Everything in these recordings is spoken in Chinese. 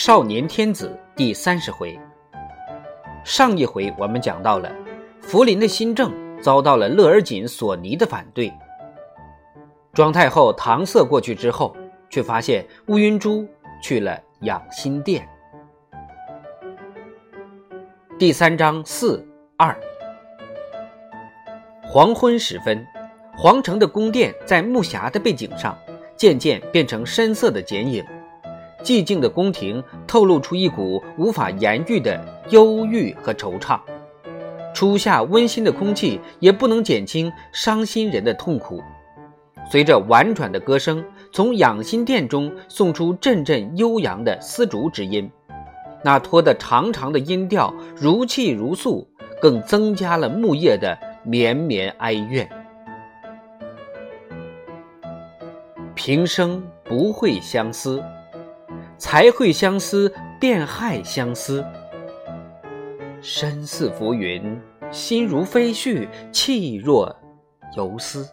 少年天子第三十回，上一回我们讲到了福临的新政遭到了乐尔锦、索尼的反对。庄太后搪塞过去之后，却发现乌云珠去了养心殿。第三章四二，黄昏时分，皇城的宫殿在暮霞的背景上渐渐变成深色的剪影。寂静的宫廷透露出一股无法言喻的忧郁和惆怅，初夏温馨的空气也不能减轻伤心人的痛苦。随着婉转的歌声从养心殿中送出阵阵悠扬的丝竹之音，那拖得长长的音调如泣如诉，更增加了木叶的绵绵哀怨。平生不会相思。才会相思，便害相思。身似浮云，心如飞絮，气若游丝。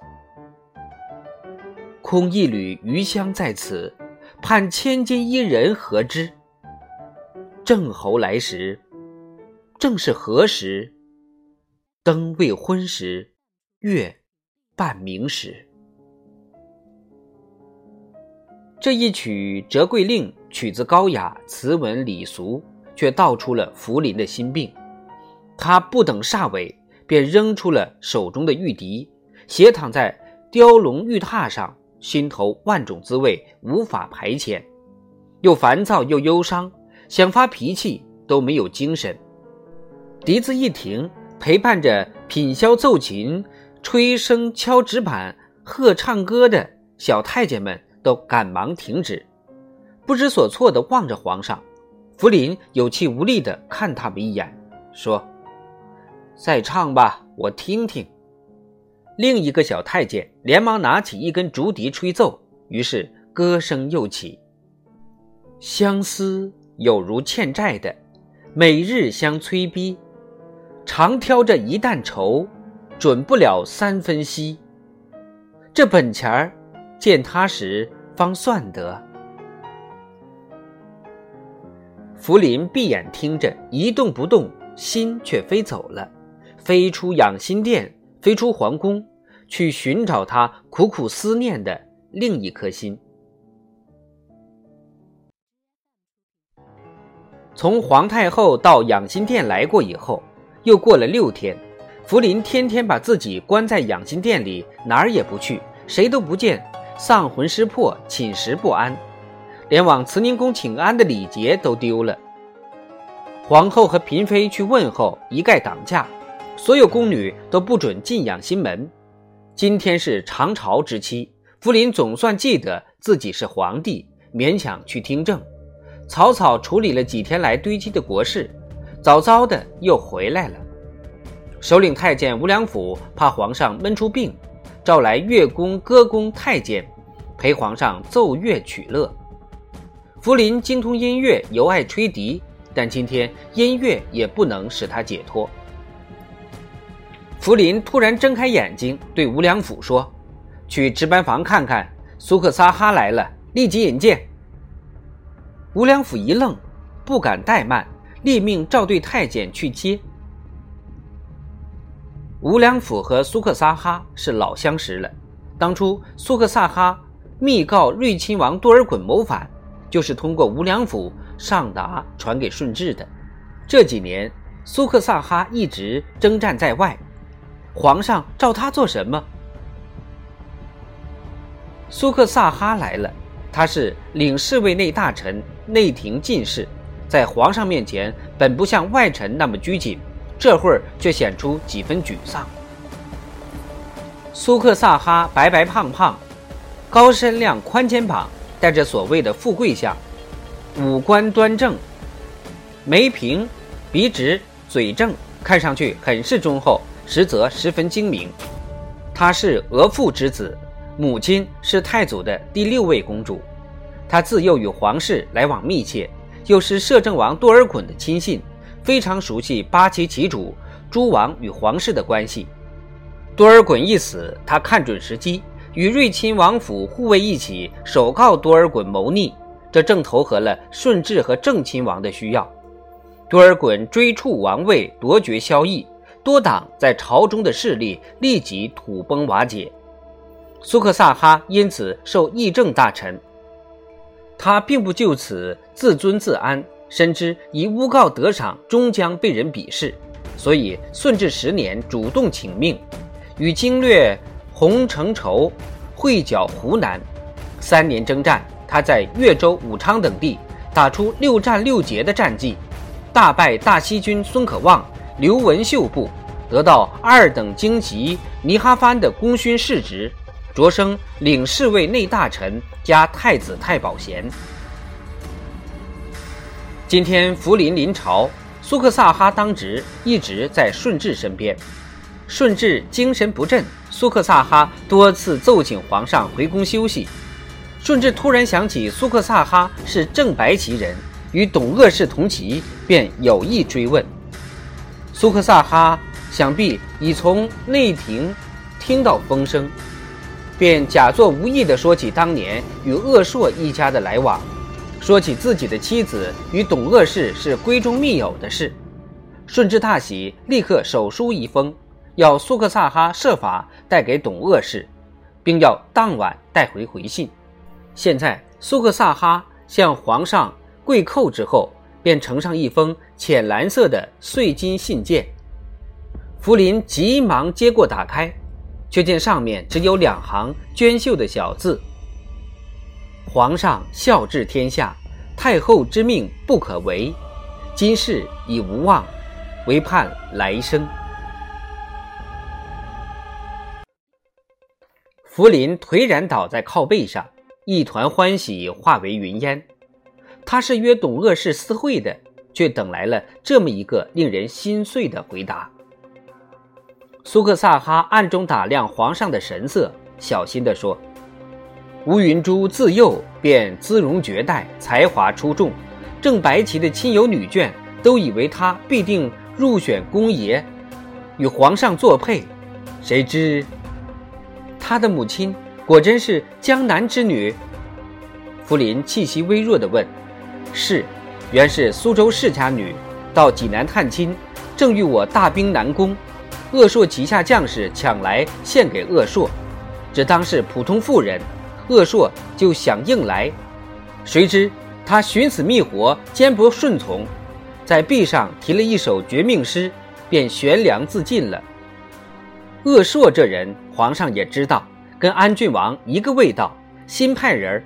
空一缕余香在此，盼千金伊人何之？正侯来时，正是何时？灯未昏时，月半明时。这一曲《折桂令》。曲子高雅，词文礼俗，却道出了福临的心病。他不等煞尾，便扔出了手中的玉笛，斜躺在雕龙玉榻上，心头万种滋味无法排遣，又烦躁又忧伤，想发脾气都没有精神。笛子一停，陪伴着品箫奏琴、吹笙敲纸板、和唱歌的小太监们都赶忙停止。不知所措地望着皇上，福临有气无力地看他们一眼，说：“再唱吧，我听听。”另一个小太监连忙拿起一根竹笛吹奏，于是歌声又起：“相思有如欠债的，每日相催逼，常挑着一担愁，准不了三分息。这本钱儿，见他时方算得。”福临闭眼听着，一动不动，心却飞走了，飞出养心殿，飞出皇宫，去寻找他苦苦思念的另一颗心。从皇太后到养心殿来过以后，又过了六天，福临天天把自己关在养心殿里，哪儿也不去，谁都不见，丧魂失魄，寝食不安。连往慈宁宫请安的礼节都丢了。皇后和嫔妃去问候，一概挡驾，所有宫女都不准进养心门。今天是长朝之期，福临总算记得自己是皇帝，勉强去听政，草草处理了几天来堆积的国事，早早的又回来了。首领太监吴良辅怕皇上闷出病，召来乐工、歌工太监，陪皇上奏乐取乐。福临精通音乐，尤爱吹笛，但今天音乐也不能使他解脱。福临突然睁开眼睛，对吴良辅说：“去值班房看看，苏克萨哈来了，立即引荐。”吴良辅一愣，不敢怠慢，立命召对太监去接。吴良辅和苏克萨哈是老相识了，当初苏克萨哈密告睿亲王多尔衮谋反。就是通过吴良辅上达传给顺治的。这几年，苏克萨哈一直征战在外，皇上召他做什么？苏克萨哈来了，他是领侍卫内大臣、内廷进士，在皇上面前本不像外臣那么拘谨，这会儿却显出几分沮丧。苏克萨哈白白胖胖，高身量，宽肩膀。带着所谓的富贵相，五官端正，眉平，鼻直，嘴正，看上去很是忠厚，实则十分精明。他是额驸之子，母亲是太祖的第六位公主。他自幼与皇室来往密切，又是摄政王多尔衮的亲信，非常熟悉八旗旗主诸王与皇室的关系。多尔衮一死，他看准时机。与睿亲王府护卫一起，首告多尔衮谋逆，这正投合了顺治和郑亲王的需要。多尔衮追触王位，夺爵萧绎，多党在朝中的势力立即土崩瓦解。苏克萨哈因此受议政大臣。他并不就此自尊自安，深知以诬告得赏终将被人鄙视，所以顺治十年主动请命，与经略洪承畴会剿湖南。三年征战，他在越州、武昌等地打出六战六捷的战绩，大败大西军孙可望、刘文秀部，得到二等京级尼哈藩的功勋世职。擢升领侍卫内大臣加太子太保衔。今天福临临朝，苏克萨哈当值，一直在顺治身边。顺治精神不振，苏克萨哈多次奏请皇上回宫休息。顺治突然想起苏克萨哈是正白旗人，与董鄂氏同旗，便有意追问。苏克萨哈想必已从内廷听到风声。便假作无意地说起当年与鄂硕一家的来往，说起自己的妻子与董鄂氏是闺中密友的事。顺治大喜，立刻手书一封，要苏克萨哈设法带给董鄂氏，并要当晚带回回信。现在苏克萨哈向皇上跪叩之后，便呈上一封浅蓝色的碎金信件。福临急忙接过，打开。却见上面只有两行娟秀的小字：“皇上孝治天下，太后之命不可违，今世已无望，唯盼来生。”福临颓然倒在靠背上，一团欢喜化为云烟。他是约董鄂氏私会的，却等来了这么一个令人心碎的回答。苏克萨哈暗中打量皇上的神色，小心地说：“乌云珠自幼便姿容绝代，才华出众，正白旗的亲友女眷都以为她必定入选宫爷，与皇上作配。谁知，他的母亲果真是江南之女。”福临气息微弱地问：“是，原是苏州世家女，到济南探亲，正遇我大兵南攻。”鄂硕旗下将士抢来献给鄂硕，只当是普通妇人，鄂硕就想硬来，谁知他寻死觅活，坚不顺从，在壁上题了一首绝命诗，便悬梁自尽了。鄂硕这人，皇上也知道，跟安郡王一个味道，新派人儿，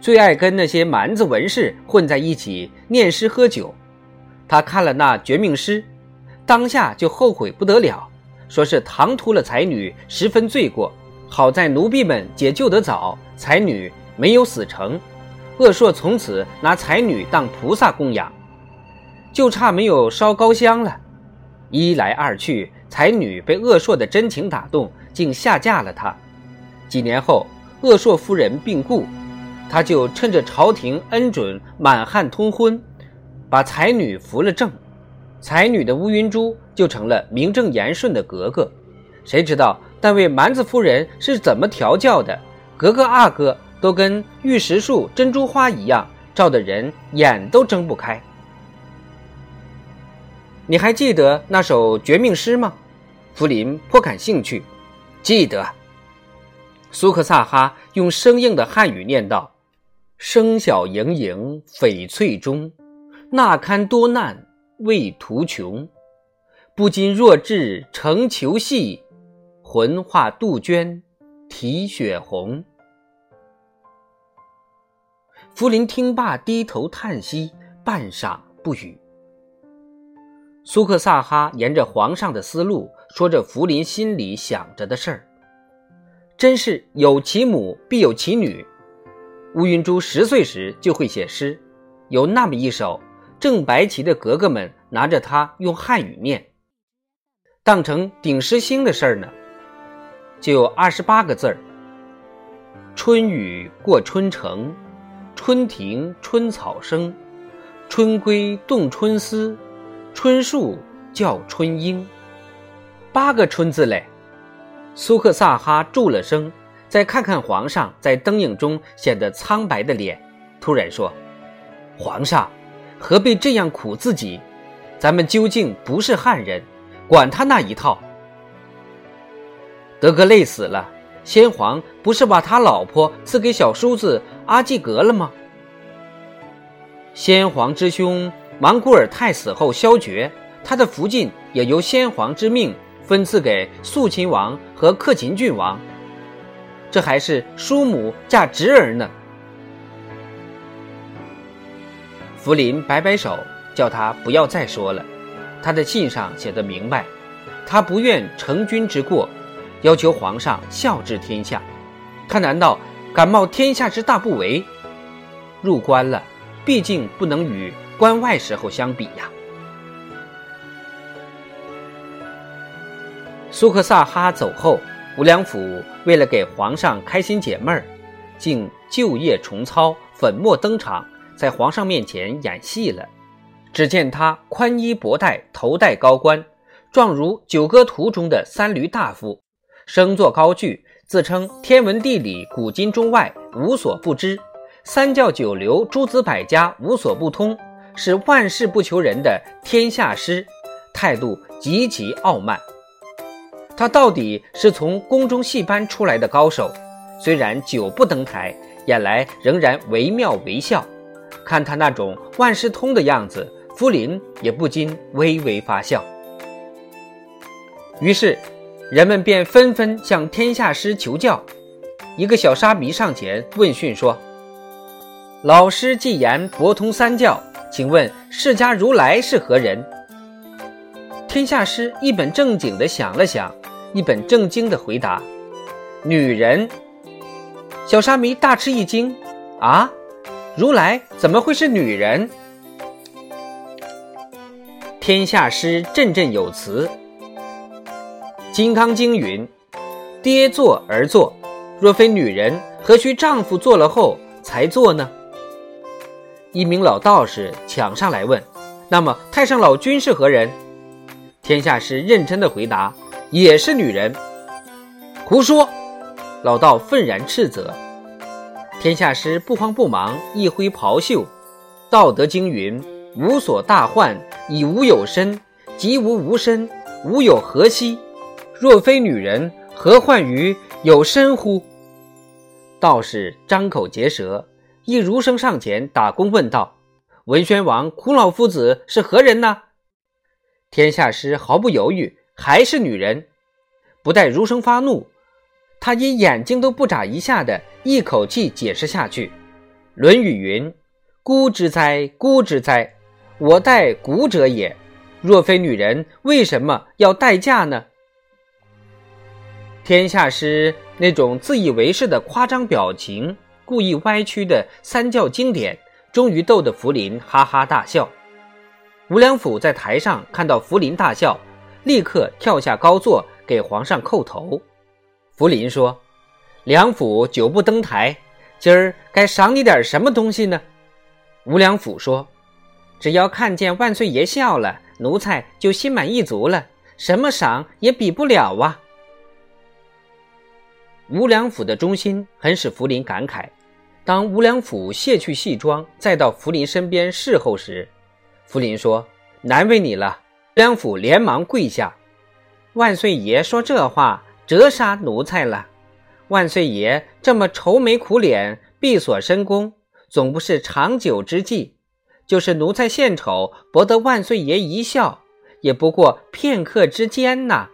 最爱跟那些蛮子文士混在一起念诗喝酒。他看了那绝命诗，当下就后悔不得了。说是唐突了才女，十分罪过。好在奴婢们解救得早，才女没有死成。鄂硕从此拿才女当菩萨供养，就差没有烧高香了。一来二去，才女被鄂硕的真情打动，竟下嫁了他。几年后，鄂硕夫人病故，他就趁着朝廷恩准满汉通婚，把才女扶了正。才女的乌云珠就成了名正言顺的格格，谁知道那位蛮子夫人是怎么调教的？格格阿哥都跟玉石树、珍珠花一样，照的人眼都睁不开。你还记得那首绝命诗吗？福临颇感兴趣。记得。苏克萨哈用生硬的汉语念道：“声小盈盈，翡翠中，那堪多难。”为图穷，不禁弱质成裘戏，魂化杜鹃，啼血红。福临听罢，低头叹息，半晌不语。苏克萨哈沿着皇上的思路，说着福临心里想着的事儿。真是有其母必有其女。乌云珠十岁时就会写诗，有那么一首。正白旗的格格们拿着它用汉语念，当成顶诗星的事儿呢，就有二十八个字儿：春雨过春城，春庭春草生，春归动春思，春树叫春莺。八个春字嘞。苏克萨哈住了声，再看看皇上在灯影中显得苍白的脸，突然说：“皇上，何必这样苦自己？咱们究竟不是汉人，管他那一套。”德格累死了，先皇不是把他老婆赐给小叔子阿济格了吗？先皇之兄莽古尔泰死后削爵，他的福晋也由先皇之命分赐给肃亲王和克勤郡王。这还是叔母嫁侄儿呢。福临摆摆手，叫他不要再说了。他的信上写的明白，他不愿成君之过。要求皇上孝治天下，他难道敢冒天下之大不韪？入关了，毕竟不能与关外时候相比呀。苏克萨哈走后，吴良辅为了给皇上开心解闷儿，竟旧业重操，粉墨登场，在皇上面前演戏了。只见他宽衣博带，头戴高冠，状如《九歌图》中的三闾大夫。声作高句，自称天文地理古今中外无所不知，三教九流诸子百家无所不通，是万事不求人的天下师，态度极其傲慢。他到底是从宫中戏班出来的高手，虽然久不登台，演来仍然惟妙惟肖。看他那种万事通的样子，福临也不禁微微发笑。于是。人们便纷纷向天下师求教。一个小沙弥上前问讯说：“老师既言博通三教，请问释迦如来是何人？”天下师一本正经地想了想，一本正经的回答：“女人。”小沙弥大吃一惊：“啊，如来怎么会是女人？”天下师振振有词。《金刚经》云：“爹做而做，若非女人，何须丈夫做了后才做呢？”一名老道士抢上来问：“那么太上老君是何人？”天下师认真的回答：“也是女人。”胡说！老道愤然斥责。天下师不慌不忙，一挥袍袖，《道德经》云：“无所大患，以无有身；即无无身，无有何惜？”若非女人，何患于有身乎？道士张口结舌，一儒生上前打躬问道：“文宣王苦老夫子是何人呢？”天下师毫不犹豫，还是女人。不待儒生发怒，他因眼睛都不眨一下的一口气解释下去：“《论语》云：‘孤之哉，孤之哉！我待孤者也。若非女人，为什么要待嫁呢？’”天下师那种自以为是的夸张表情，故意歪曲的三教经典，终于逗得福临哈哈大笑。吴良辅在台上看到福临大笑，立刻跳下高座给皇上叩头。福临说：“梁府久不登台，今儿该赏你点什么东西呢？”吴良辅说：“只要看见万岁爷笑了，奴才就心满意足了，什么赏也比不了啊。”吴良辅的忠心很使福临感慨。当吴良辅卸去戏装，再到福临身边侍候时，福临说：“难为你了。”良辅连忙跪下：“万岁爷说这话，折杀奴才了。万岁爷这么愁眉苦脸，闭锁深宫，总不是长久之计。就是奴才献丑，博得万岁爷一笑，也不过片刻之间呐。”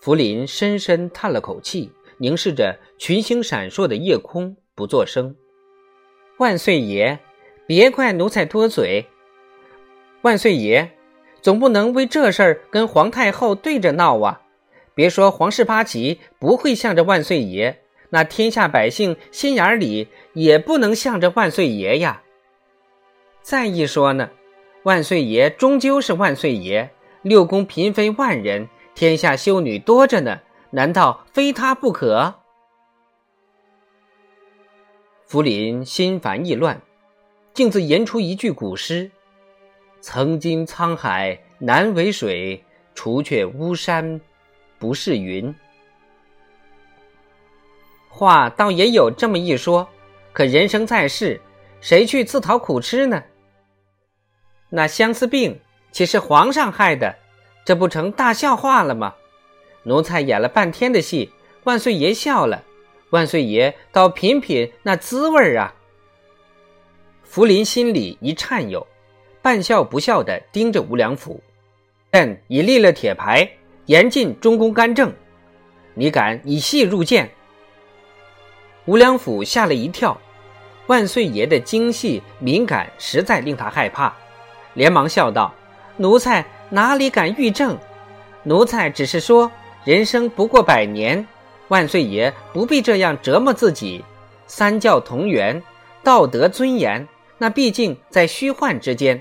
福临深深叹了口气，凝视着群星闪烁的夜空，不作声。万岁爷，别怪奴才多嘴。万岁爷，总不能为这事儿跟皇太后对着闹啊！别说皇室八旗不会向着万岁爷，那天下百姓心眼里也不能向着万岁爷呀。再一说呢，万岁爷终究是万岁爷，六宫嫔妃万人。天下修女多着呢，难道非他不可？福临心烦意乱，径自吟出一句古诗：“曾经沧海难为水，除却巫山不是云。”话倒也有这么一说，可人生在世，谁去自讨苦吃呢？那相思病岂是皇上害的？这不成大笑话了吗？奴才演了半天的戏，万岁爷笑了，万岁爷倒品品那滋味儿啊！福临心里一颤悠，半笑不笑地盯着吴良辅。朕已立了铁牌，严禁中宫干政。你敢以戏入谏？吴良辅吓了一跳，万岁爷的精细敏感实在令他害怕，连忙笑道：“奴才哪里敢御政？奴才只是说，人生不过百年，万岁爷不必这样折磨自己。三教同源，道德尊严，那毕竟在虚幻之间。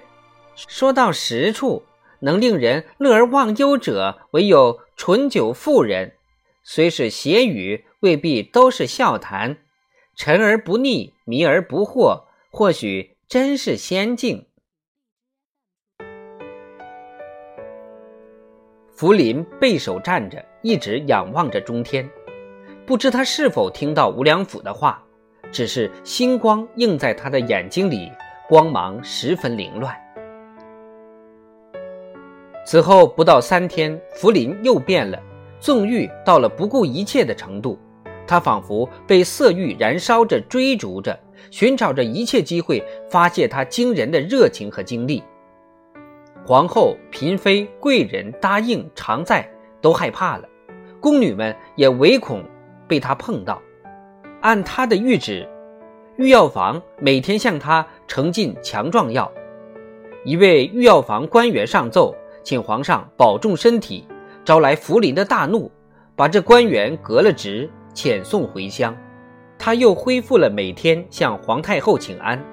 说到实处。”能令人乐而忘忧者，唯有醇酒妇人。虽是邪语，未必都是笑谈。沉而不腻，迷而不惑，或许真是仙境。福临背手站着，一直仰望着中天，不知他是否听到吴良辅的话，只是星光映在他的眼睛里，光芒十分凌乱。此后不到三天，福临又变了，纵欲到了不顾一切的程度。他仿佛被色欲燃烧着、追逐着，寻找着一切机会发泄他惊人的热情和精力。皇后、嫔妃、贵人答应常在，都害怕了；宫女们也唯恐被他碰到。按他的谕旨，御药房每天向他呈进强壮药。一位御药房官员上奏。请皇上保重身体，招来福临的大怒，把这官员革了职，遣送回乡。他又恢复了每天向皇太后请安，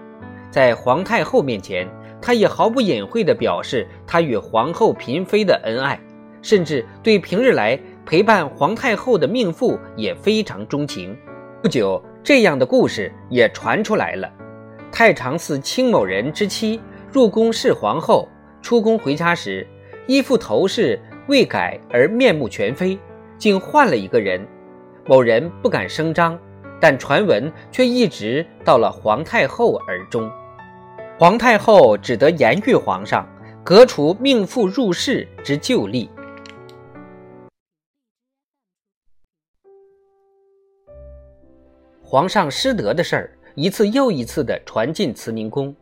在皇太后面前，他也毫不隐晦地表示他与皇后嫔妃的恩爱，甚至对平日来陪伴皇太后的命妇也非常钟情。不久，这样的故事也传出来了：太常寺卿某人之妻入宫侍皇后，出宫回家时。衣服头饰未改而面目全非，竟换了一个人。某人不敢声张，但传闻却一直到了皇太后耳中。皇太后只得言谕皇上，革除命妇入室之旧例。皇上失德的事儿一次又一次地传进慈宁宫。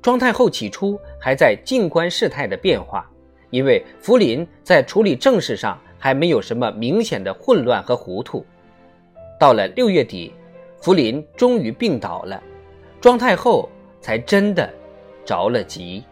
庄太后起初还在静观事态的变化。因为福临在处理政事上还没有什么明显的混乱和糊涂，到了六月底，福临终于病倒了，庄太后才真的着了急。